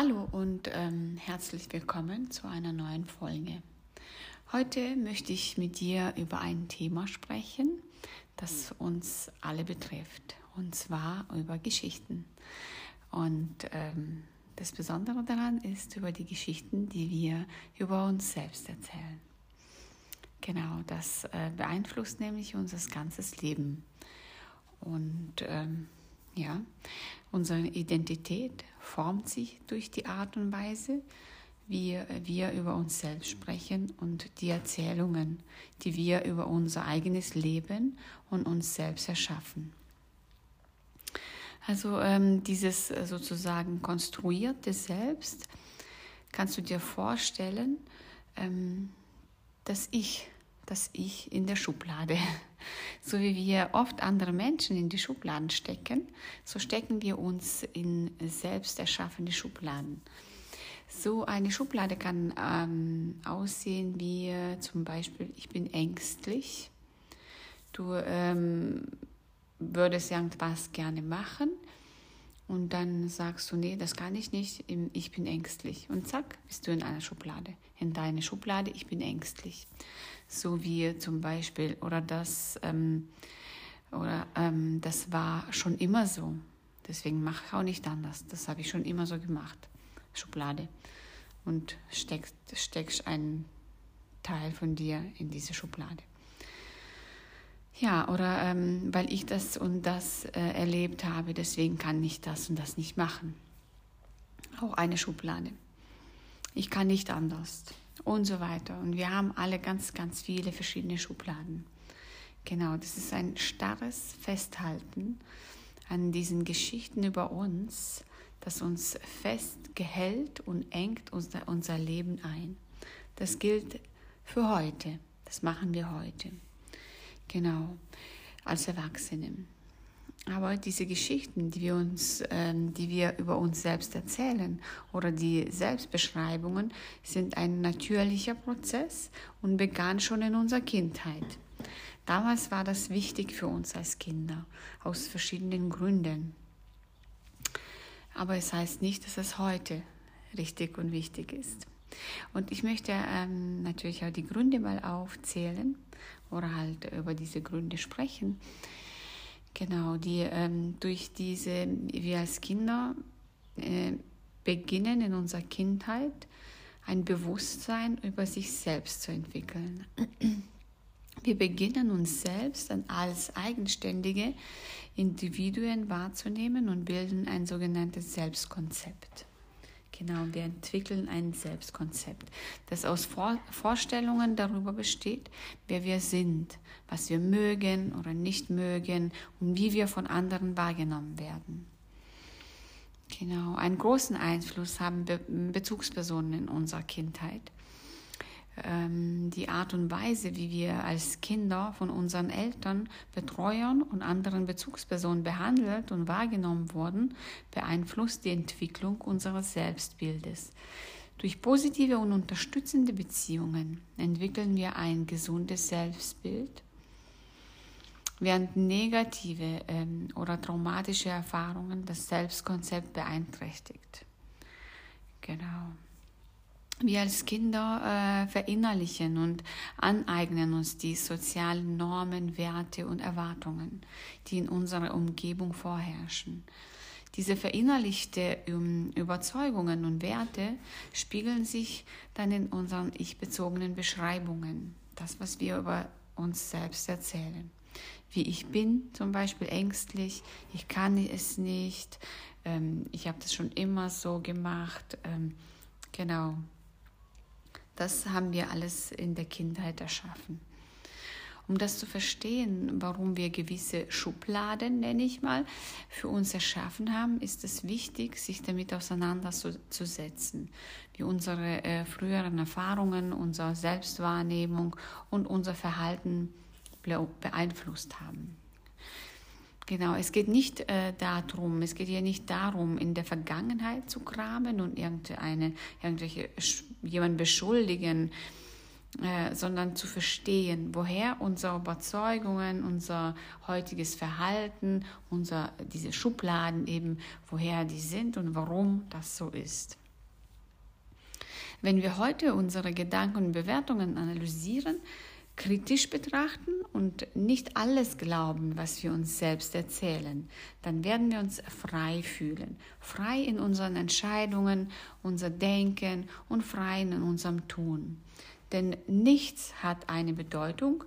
Hallo und ähm, herzlich willkommen zu einer neuen Folge. Heute möchte ich mit dir über ein Thema sprechen, das uns alle betrifft, und zwar über Geschichten. Und ähm, das Besondere daran ist über die Geschichten, die wir über uns selbst erzählen. Genau, das äh, beeinflusst nämlich unser ganzes Leben. Und ähm, ja, unsere Identität formt sich durch die Art und Weise, wie wir über uns selbst sprechen und die Erzählungen, die wir über unser eigenes Leben und uns selbst erschaffen. Also ähm, dieses sozusagen konstruierte Selbst, kannst du dir vorstellen, ähm, dass ich das Ich in der Schublade. So wie wir oft andere Menschen in die Schubladen stecken, so stecken wir uns in selbst erschaffene Schubladen. So eine Schublade kann ähm, aussehen wie äh, zum Beispiel, ich bin ängstlich. Du ähm, würdest irgendwas gerne machen und dann sagst du, nee, das kann ich nicht, ich bin ängstlich. Und zack, bist du in einer Schublade. In deine Schublade, ich bin ängstlich. So wie zum Beispiel, oder das, ähm, oder ähm, das war schon immer so. Deswegen mache ich auch nicht anders. Das habe ich schon immer so gemacht. Schublade. Und steckst, steckst einen Teil von dir in diese Schublade. Ja, oder ähm, weil ich das und das äh, erlebt habe, deswegen kann ich das und das nicht machen. Auch eine Schublade. Ich kann nicht anders und so weiter. Und wir haben alle ganz, ganz viele verschiedene Schubladen. Genau, das ist ein starres Festhalten an diesen Geschichten über uns, das uns festgehält und engt unser, unser Leben ein. Das gilt für heute. Das machen wir heute. Genau, als Erwachsene. Aber diese Geschichten, die wir, uns, ähm, die wir über uns selbst erzählen oder die Selbstbeschreibungen sind ein natürlicher Prozess und begann schon in unserer Kindheit. Damals war das wichtig für uns als Kinder, aus verschiedenen Gründen. Aber es heißt nicht, dass es heute richtig und wichtig ist. Und ich möchte ähm, natürlich auch die Gründe mal aufzählen oder halt über diese Gründe sprechen. Genau, die ähm, durch diese, wir als Kinder äh, beginnen in unserer Kindheit ein Bewusstsein über sich selbst zu entwickeln. Wir beginnen uns selbst als eigenständige Individuen wahrzunehmen und bilden ein sogenanntes Selbstkonzept. Genau, wir entwickeln ein Selbstkonzept, das aus Vor Vorstellungen darüber besteht, wer wir sind, was wir mögen oder nicht mögen und wie wir von anderen wahrgenommen werden. Genau, einen großen Einfluss haben Be Bezugspersonen in unserer Kindheit ähm, die Art und Weise, wie wir als Kinder von unseren Eltern, Betreuern und anderen Bezugspersonen behandelt und wahrgenommen wurden, beeinflusst die Entwicklung unseres Selbstbildes. Durch positive und unterstützende Beziehungen entwickeln wir ein gesundes Selbstbild, während negative ähm, oder traumatische Erfahrungen das Selbstkonzept beeinträchtigt. Genau. Wir als Kinder äh, verinnerlichen und aneignen uns die sozialen Normen, Werte und Erwartungen, die in unserer Umgebung vorherrschen. Diese verinnerlichte um, Überzeugungen und Werte spiegeln sich dann in unseren ich-bezogenen Beschreibungen, das, was wir über uns selbst erzählen. Wie ich bin, zum Beispiel ängstlich, ich kann es nicht, ähm, ich habe das schon immer so gemacht, ähm, genau, das haben wir alles in der Kindheit erschaffen. Um das zu verstehen, warum wir gewisse Schubladen, nenne ich mal, für uns erschaffen haben, ist es wichtig, sich damit auseinanderzusetzen, wie unsere äh, früheren Erfahrungen, unsere Selbstwahrnehmung und unser Verhalten beeinflusst haben. Genau, es geht nicht äh, darum, es geht ja nicht darum, in der Vergangenheit zu kramen und irgendeine, irgendwelche, jemanden beschuldigen, äh, sondern zu verstehen, woher unsere Überzeugungen, unser heutiges Verhalten, unser, diese Schubladen eben, woher die sind und warum das so ist. Wenn wir heute unsere Gedanken und Bewertungen analysieren, kritisch betrachten und nicht alles glauben, was wir uns selbst erzählen, dann werden wir uns frei fühlen. Frei in unseren Entscheidungen, unser Denken und frei in unserem Tun. Denn nichts hat eine Bedeutung,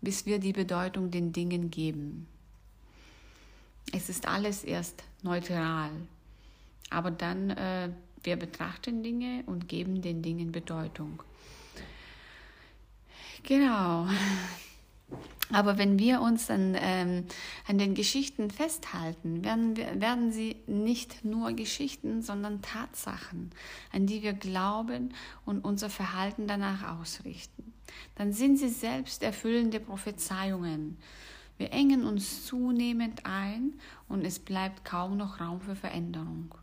bis wir die Bedeutung den Dingen geben. Es ist alles erst neutral. Aber dann, äh, wir betrachten Dinge und geben den Dingen Bedeutung. Genau. Aber wenn wir uns dann ähm, an den Geschichten festhalten, werden, wir, werden sie nicht nur Geschichten, sondern Tatsachen, an die wir glauben und unser Verhalten danach ausrichten. Dann sind sie selbst erfüllende Prophezeiungen. Wir engen uns zunehmend ein und es bleibt kaum noch Raum für Veränderung.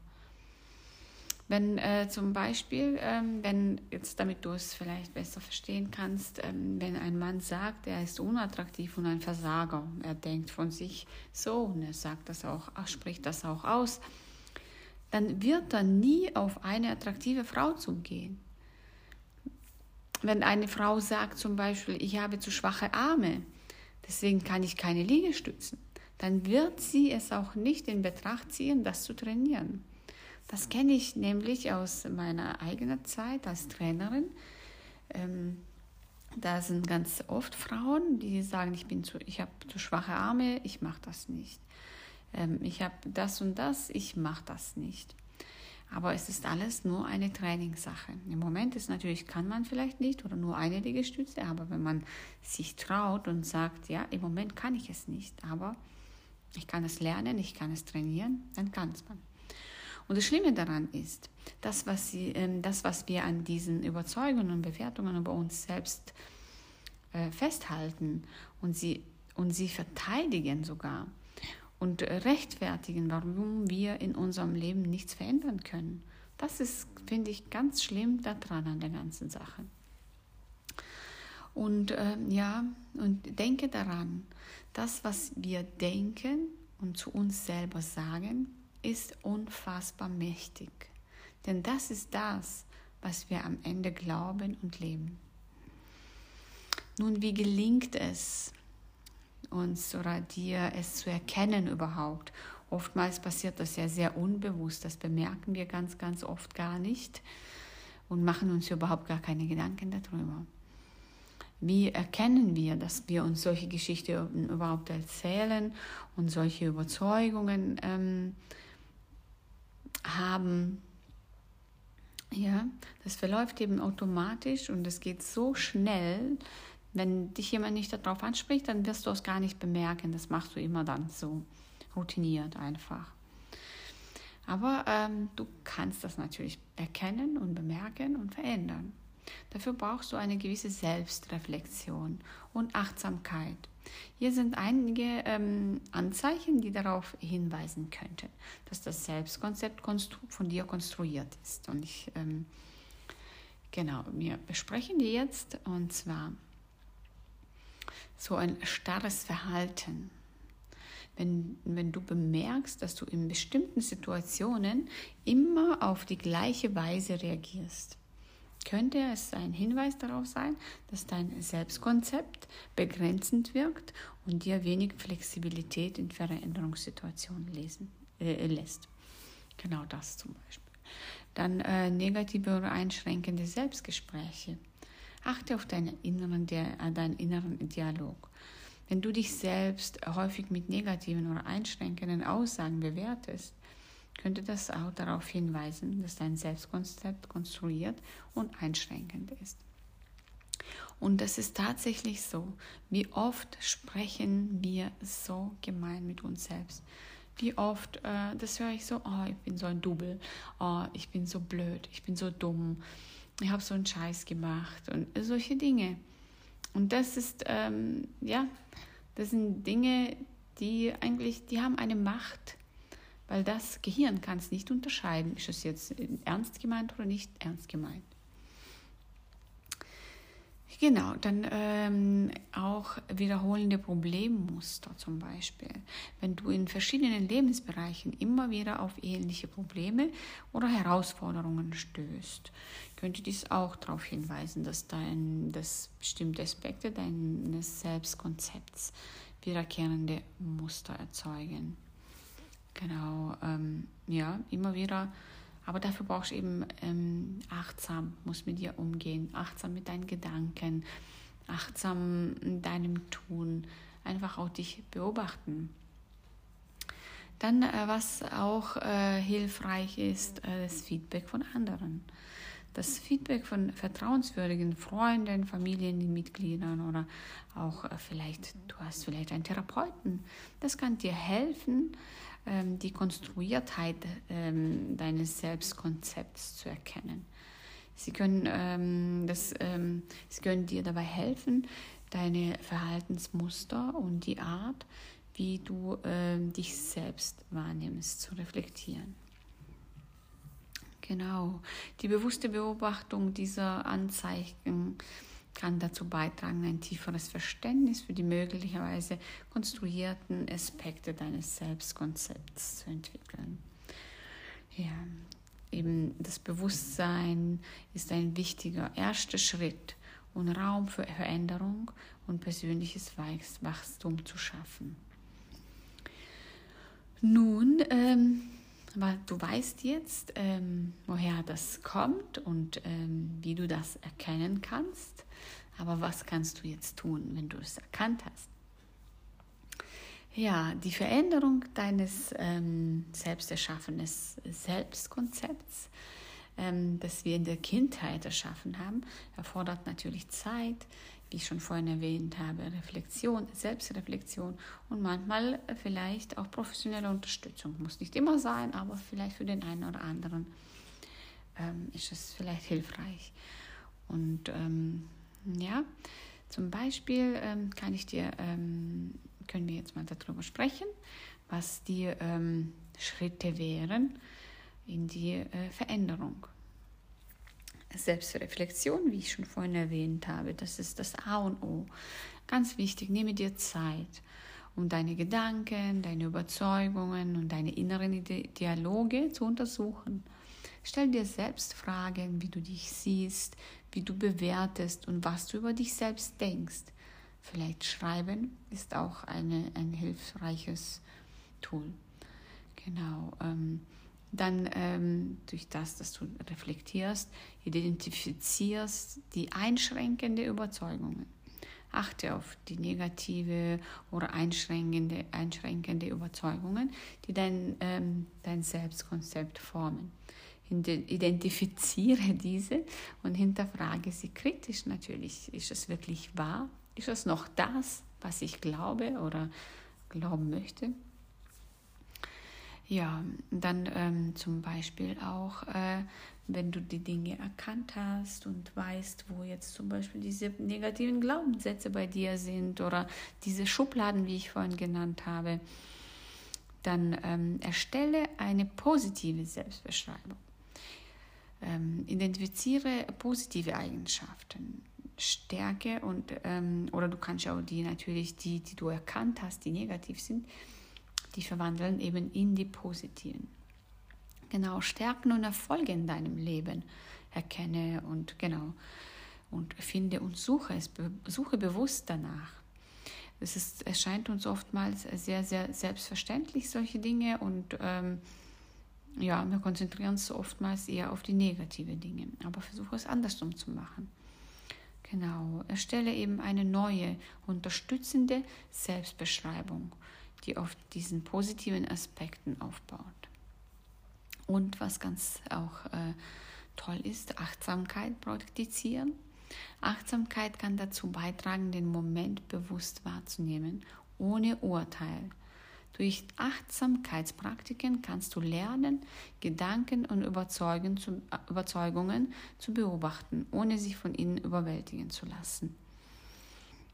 Wenn äh, zum Beispiel, ähm, wenn jetzt damit du es vielleicht besser verstehen kannst, ähm, wenn ein Mann sagt, er ist unattraktiv und ein Versager, er denkt von sich so und er sagt das auch, spricht das auch aus, dann wird er nie auf eine attraktive Frau zugehen. Wenn eine Frau sagt zum Beispiel, ich habe zu schwache Arme, deswegen kann ich keine Liegestützen, dann wird sie es auch nicht in Betracht ziehen, das zu trainieren. Das kenne ich nämlich aus meiner eigenen Zeit als Trainerin. Ähm, da sind ganz oft Frauen, die sagen, ich, ich habe zu schwache Arme, ich mache das nicht. Ähm, ich habe das und das, ich mache das nicht. Aber es ist alles nur eine Trainingssache. Im Moment ist natürlich, kann man vielleicht nicht oder nur eine Liegestütze, aber wenn man sich traut und sagt, ja, im Moment kann ich es nicht, aber ich kann es lernen, ich kann es trainieren, dann kann es man. Und das Schlimme daran ist, das, was, sie, äh, das, was wir an diesen Überzeugungen und Bewertungen über uns selbst äh, festhalten und sie, und sie verteidigen sogar und rechtfertigen, warum wir in unserem Leben nichts verändern können. Das ist, finde ich, ganz schlimm daran an der ganzen Sache. Und äh, ja, und denke daran, das, was wir denken und zu uns selber sagen, ist unfassbar mächtig. Denn das ist das, was wir am Ende glauben und leben. Nun, wie gelingt es uns oder dir, es zu erkennen überhaupt? Oftmals passiert das ja sehr unbewusst, das bemerken wir ganz, ganz oft gar nicht und machen uns überhaupt gar keine Gedanken darüber. Wie erkennen wir, dass wir uns solche Geschichten überhaupt erzählen und solche Überzeugungen ähm, haben. Ja, das verläuft eben automatisch und es geht so schnell. Wenn dich jemand nicht darauf anspricht, dann wirst du es gar nicht bemerken. Das machst du immer dann so routiniert einfach. Aber ähm, du kannst das natürlich erkennen und bemerken und verändern. Dafür brauchst du eine gewisse Selbstreflexion und Achtsamkeit. Hier sind einige ähm, Anzeichen, die darauf hinweisen könnten, dass das Selbstkonzept von dir konstruiert ist. Und ich, ähm, genau, wir besprechen die jetzt und zwar so ein starres Verhalten. Wenn, wenn du bemerkst, dass du in bestimmten Situationen immer auf die gleiche Weise reagierst könnte es ein Hinweis darauf sein, dass dein Selbstkonzept begrenzend wirkt und dir wenig Flexibilität in Veränderungssituationen lesen, äh, lässt. Genau das zum Beispiel. Dann äh, negative oder einschränkende Selbstgespräche. Achte auf deinen inneren, äh, deinen inneren Dialog. Wenn du dich selbst häufig mit negativen oder einschränkenden Aussagen bewertest, könnte das auch darauf hinweisen, dass dein Selbstkonzept konstruiert und einschränkend ist. Und das ist tatsächlich so. Wie oft sprechen wir so gemein mit uns selbst? Wie oft, äh, das höre ich so, oh, ich bin so ein Double, oh, ich bin so blöd, ich bin so dumm, ich habe so einen Scheiß gemacht und solche Dinge. Und das ist, ähm, ja, das sind Dinge, die eigentlich, die haben eine Macht weil das Gehirn kann es nicht unterscheiden, ist es jetzt ernst gemeint oder nicht ernst gemeint. Genau, dann ähm, auch wiederholende Problemmuster zum Beispiel. Wenn du in verschiedenen Lebensbereichen immer wieder auf ähnliche Probleme oder Herausforderungen stößt, könnte dies auch darauf hinweisen, dass, dein, dass bestimmte Aspekte deines Selbstkonzepts wiederkehrende Muster erzeugen. Genau, ähm, ja, immer wieder aber dafür brauchst du eben ähm, achtsam, musst mit dir umgehen, achtsam mit deinen Gedanken, achtsam in deinem Tun, einfach auch dich beobachten. Dann, äh, was auch äh, hilfreich ist, äh, das Feedback von anderen. Das Feedback von vertrauenswürdigen Freunden, Familienmitgliedern oder auch äh, vielleicht, du hast vielleicht einen Therapeuten. Das kann dir helfen, ähm, die Konstruiertheit ähm, deines Selbstkonzepts zu erkennen. Sie können, ähm, das, ähm, sie können dir dabei helfen, deine Verhaltensmuster und die Art, wie du ähm, dich selbst wahrnimmst, zu reflektieren. Genau, die bewusste Beobachtung dieser Anzeichen kann dazu beitragen, ein tieferes Verständnis für die möglicherweise konstruierten Aspekte deines Selbstkonzepts zu entwickeln. Ja, eben das Bewusstsein ist ein wichtiger erster Schritt, um Raum für Veränderung und persönliches Wachstum zu schaffen. Nun, ähm, du weißt jetzt, ähm, woher das kommt und ähm, wie du das erkennen kannst. Aber was kannst du jetzt tun, wenn du es erkannt hast? Ja, die Veränderung deines ähm, selbst Selbstkonzepts, ähm, das wir in der Kindheit erschaffen haben, erfordert natürlich Zeit, wie ich schon vorhin erwähnt habe, Reflexion, Selbstreflexion und manchmal vielleicht auch professionelle Unterstützung. Muss nicht immer sein, aber vielleicht für den einen oder anderen ähm, ist es vielleicht hilfreich. Und ähm, ja, zum Beispiel ähm, kann ich dir, ähm, können wir jetzt mal darüber sprechen, was die ähm, Schritte wären in die äh, Veränderung. Selbstreflexion, wie ich schon vorhin erwähnt habe, das ist das A und O. Ganz wichtig, nehme dir Zeit, um deine Gedanken, deine Überzeugungen und deine inneren Dialoge zu untersuchen. Stell dir selbst Fragen, wie du dich siehst, wie du bewertest und was du über dich selbst denkst. Vielleicht schreiben ist auch eine, ein hilfreiches Tool. Genau. Ähm, dann ähm, durch das, dass du reflektierst, identifizierst die einschränkende Überzeugungen. Achte auf die negative oder einschränkende, einschränkende Überzeugungen, die dein, ähm, dein Selbstkonzept formen identifiziere diese und hinterfrage sie kritisch natürlich. Ist es wirklich wahr? Ist es noch das, was ich glaube oder glauben möchte? Ja, dann ähm, zum Beispiel auch, äh, wenn du die Dinge erkannt hast und weißt, wo jetzt zum Beispiel diese negativen Glaubenssätze bei dir sind oder diese Schubladen, wie ich vorhin genannt habe, dann ähm, erstelle eine positive Selbstbeschreibung. Ähm, identifiziere positive Eigenschaften, Stärke und ähm, oder du kannst auch die natürlich die, die du erkannt hast, die negativ sind, die verwandeln eben in die positiven. Genau, Stärken und Erfolge in deinem Leben erkenne und genau und finde und suche es, suche bewusst danach. Es, ist, es uns oftmals sehr, sehr selbstverständlich, solche Dinge und ähm, ja, wir konzentrieren uns oftmals eher auf die negativen Dinge, aber versuche es andersrum zu machen. Genau, erstelle eben eine neue, unterstützende Selbstbeschreibung, die auf diesen positiven Aspekten aufbaut. Und was ganz auch äh, toll ist, Achtsamkeit praktizieren. Achtsamkeit kann dazu beitragen, den Moment bewusst wahrzunehmen, ohne Urteil durch Achtsamkeitspraktiken kannst du lernen, Gedanken und Überzeugungen zu beobachten, ohne sich von ihnen überwältigen zu lassen.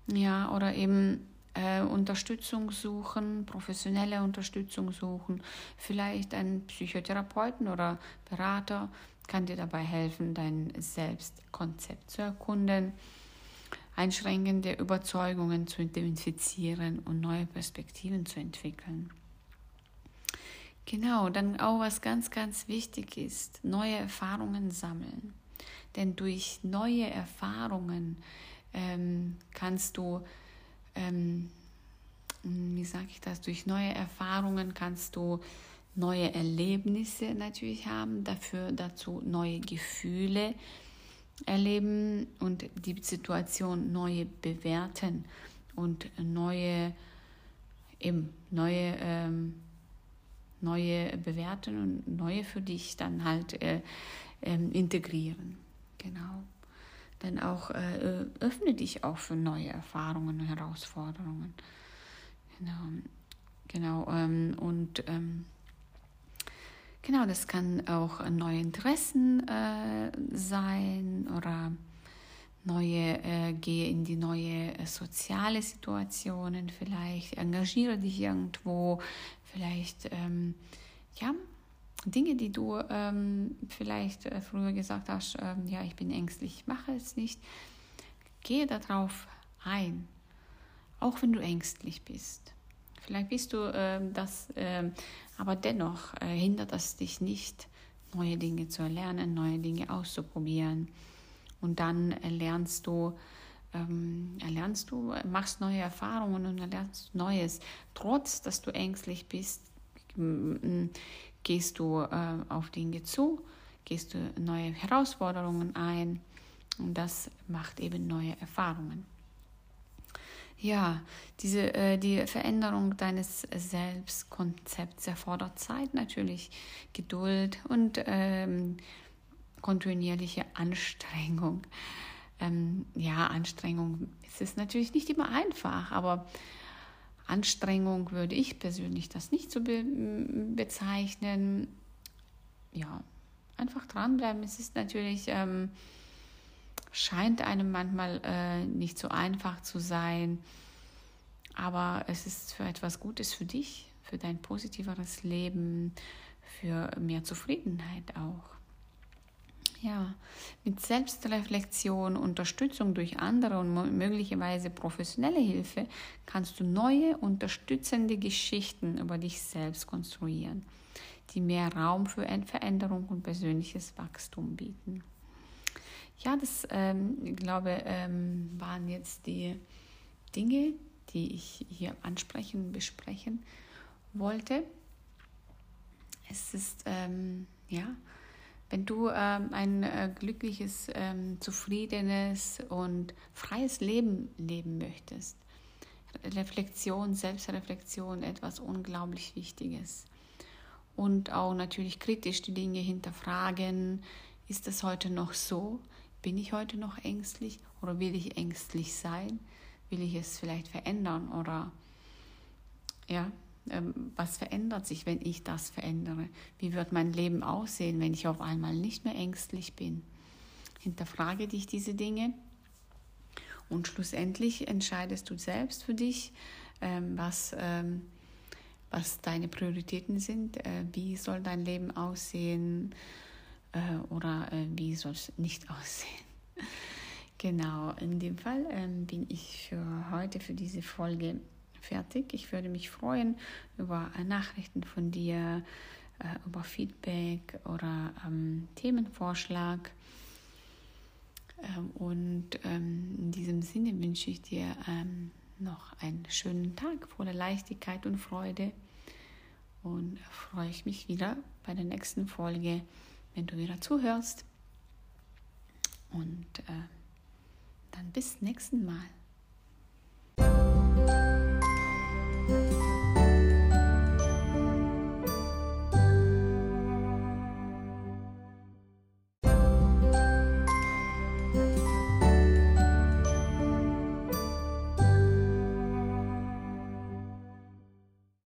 Ja, oder eben äh, Unterstützung suchen, professionelle Unterstützung suchen, vielleicht einen Psychotherapeuten oder Berater kann dir dabei helfen, dein Selbstkonzept zu erkunden. einschränkende Überzeugungen zu identifizieren und neue Perspektiven zu entwickeln. Genau, dann auch was ganz, ganz wichtig ist, neue Erfahrungen sammeln. Denn durch neue Erfahrungen ähm, kannst du, ähm, wie sage ich das, durch neue Erfahrungen kannst du neue Erlebnisse natürlich haben, dafür dazu neue Gefühle erleben und die Situation neu bewerten und neue, eben neue, ähm, neue bewerten und neue für dich dann halt äh, äh, integrieren. Genau. Dann auch äh, öffne dich auch für neue Erfahrungen und Herausforderungen. Genau. Genau. Ähm, und ähm, Genau, das kann auch neue Interessen äh, sein oder neue, äh, gehe in die neue äh, soziale Situationen vielleicht, engagiere dich irgendwo, vielleicht, ähm, ja, Dinge, die du ähm, vielleicht äh, früher gesagt hast, ähm, ja, ich bin ängstlich, ich mache es nicht, gehe darauf ein, auch wenn du ängstlich bist. Vielleicht bist du äh, das, äh, aber dennoch äh, hindert das dich nicht, neue Dinge zu erlernen, neue Dinge auszuprobieren. Und dann erlernst du, ähm, erlernst du, machst neue Erfahrungen und erlernst Neues. Trotz, dass du ängstlich bist, gehst du äh, auf Dinge zu, gehst du neue Herausforderungen ein und das macht eben neue Erfahrungen. Ja, diese, äh, die Veränderung deines Selbstkonzepts erfordert Zeit natürlich, Geduld und ähm, kontinuierliche Anstrengung. Ähm, ja, Anstrengung es ist natürlich nicht immer einfach, aber Anstrengung würde ich persönlich das nicht so be bezeichnen. Ja, einfach dranbleiben. Es ist natürlich ähm, scheint einem manchmal äh, nicht so einfach zu sein, aber es ist für etwas Gutes für dich, für dein positiveres Leben, für mehr Zufriedenheit auch. Ja, mit Selbstreflexion, Unterstützung durch andere und möglicherweise professionelle Hilfe kannst du neue, unterstützende Geschichten über dich selbst konstruieren, die mehr Raum für Veränderung und persönliches Wachstum bieten. Ja, das, ähm, ich glaube, ähm, waren jetzt die Dinge, die ich hier ansprechen, besprechen wollte. Es ist, ähm, ja, wenn du ähm, ein äh, glückliches, ähm, zufriedenes und freies Leben leben möchtest, Reflexion, Selbstreflexion, etwas unglaublich Wichtiges. Und auch natürlich kritisch die Dinge hinterfragen. Ist es heute noch so? Bin ich heute noch ängstlich oder will ich ängstlich sein? Will ich es vielleicht verändern oder ja, was verändert sich, wenn ich das verändere? Wie wird mein Leben aussehen, wenn ich auf einmal nicht mehr ängstlich bin? Hinterfrage dich diese Dinge und schlussendlich entscheidest du selbst für dich, ähm, was, ähm, was deine Prioritäten sind, äh, wie soll dein Leben aussehen äh, oder äh, wie soll es nicht aussehen. genau, in dem Fall ähm, bin ich für heute, für diese Folge fertig. Ich würde mich freuen über Nachrichten von dir, äh, über Feedback oder ähm, Themenvorschlag. Ähm, und ähm, in diesem Sinne wünsche ich dir ähm, noch einen schönen Tag voller Leichtigkeit und Freude. Und freue ich mich wieder bei der nächsten Folge wenn du wieder zuhörst. Und äh, dann bis nächsten Mal. Bye.